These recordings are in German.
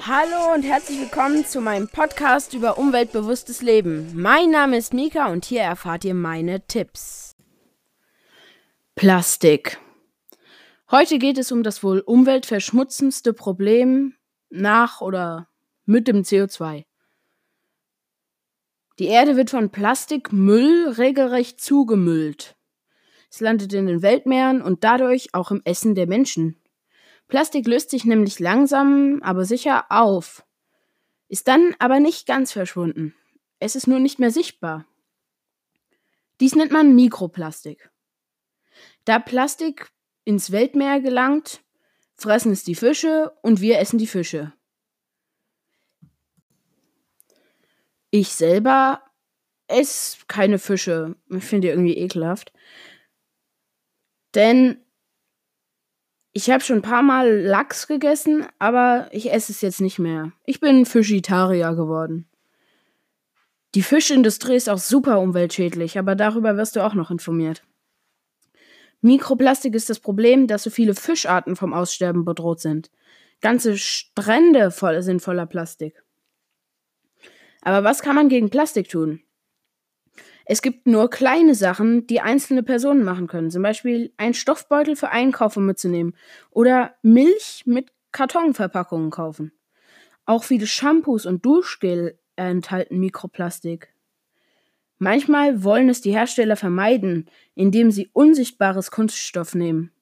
Hallo und herzlich willkommen zu meinem Podcast über umweltbewusstes Leben. Mein Name ist Mika und hier erfahrt ihr meine Tipps. Plastik. Heute geht es um das wohl umweltverschmutzendste Problem nach oder mit dem CO2. Die Erde wird von Plastikmüll regelrecht zugemüllt. Es landet in den Weltmeeren und dadurch auch im Essen der Menschen. Plastik löst sich nämlich langsam, aber sicher auf, ist dann aber nicht ganz verschwunden. Es ist nur nicht mehr sichtbar. Dies nennt man Mikroplastik. Da Plastik ins Weltmeer gelangt, fressen es die Fische und wir essen die Fische. Ich selber esse keine Fische. Ich finde die irgendwie ekelhaft. Denn ich habe schon ein paar Mal Lachs gegessen, aber ich esse es jetzt nicht mehr. Ich bin Fischitarier geworden. Die Fischindustrie ist auch super umweltschädlich, aber darüber wirst du auch noch informiert. Mikroplastik ist das Problem, dass so viele Fischarten vom Aussterben bedroht sind. Ganze Strände voll sind voller Plastik. Aber was kann man gegen Plastik tun? Es gibt nur kleine Sachen, die einzelne Personen machen können. Zum Beispiel einen Stoffbeutel für Einkaufen mitzunehmen oder Milch mit Kartonverpackungen kaufen. Auch viele Shampoos und Duschgel enthalten Mikroplastik. Manchmal wollen es die Hersteller vermeiden, indem sie unsichtbares Kunststoff nehmen.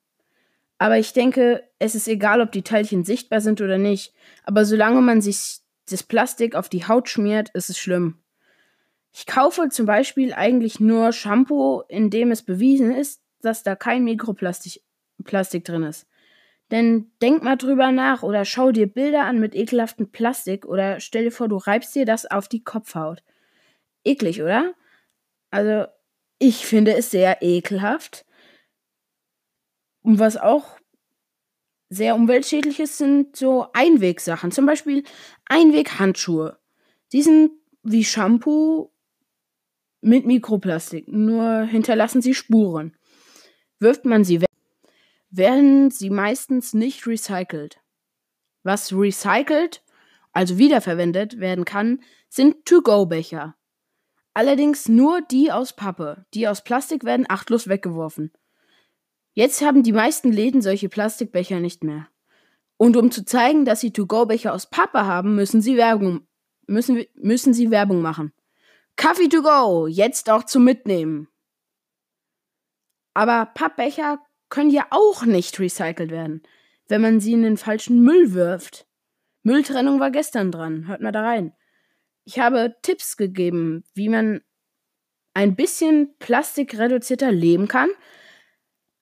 Aber ich denke, es ist egal, ob die Teilchen sichtbar sind oder nicht. Aber solange man sich das Plastik auf die Haut schmiert, ist es schlimm. Ich kaufe zum Beispiel eigentlich nur Shampoo, in dem es bewiesen ist, dass da kein Mikroplastik Plastik drin ist. Denn denk mal drüber nach oder schau dir Bilder an mit ekelhaftem Plastik oder stell dir vor, du reibst dir das auf die Kopfhaut. Eklig, oder? Also, ich finde es sehr ekelhaft. Und was auch sehr umweltschädlich ist, sind so Einwegsachen. Zum Beispiel Einweghandschuhe. Die sind wie Shampoo mit Mikroplastik, nur hinterlassen sie Spuren. Wirft man sie weg, werden sie meistens nicht recycelt. Was recycelt, also wiederverwendet werden kann, sind To-Go-Becher. Allerdings nur die aus Pappe. Die aus Plastik werden achtlos weggeworfen. Jetzt haben die meisten Läden solche Plastikbecher nicht mehr. Und um zu zeigen, dass sie To-Go-Becher aus Pappe haben, müssen sie Werbung, müssen, müssen sie Werbung machen. Kaffee to go, jetzt auch zum Mitnehmen. Aber Pappbecher können ja auch nicht recycelt werden, wenn man sie in den falschen Müll wirft. Mülltrennung war gestern dran, hört mal da rein. Ich habe Tipps gegeben, wie man ein bisschen plastikreduzierter leben kann,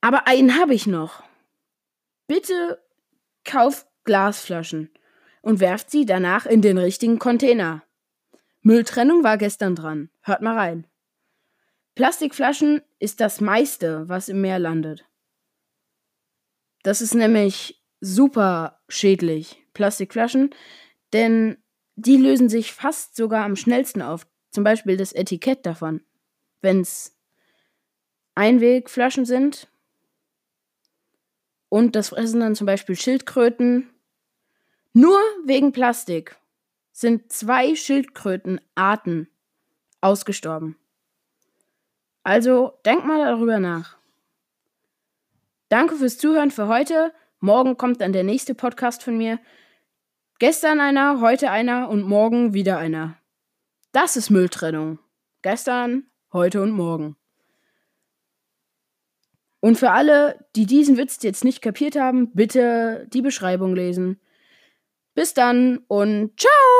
aber einen habe ich noch. Bitte kauft Glasflaschen und werft sie danach in den richtigen Container. Mülltrennung war gestern dran. Hört mal rein. Plastikflaschen ist das meiste, was im Meer landet. Das ist nämlich super schädlich, Plastikflaschen, denn die lösen sich fast sogar am schnellsten auf. Zum Beispiel das Etikett davon. Wenn es Einwegflaschen sind und das fressen dann zum Beispiel Schildkröten. Nur wegen Plastik sind zwei Schildkrötenarten ausgestorben. Also denk mal darüber nach. Danke fürs Zuhören für heute. Morgen kommt dann der nächste Podcast von mir. Gestern einer, heute einer und morgen wieder einer. Das ist Mülltrennung. Gestern, heute und morgen. Und für alle, die diesen Witz jetzt nicht kapiert haben, bitte die Beschreibung lesen. Bis dann und ciao!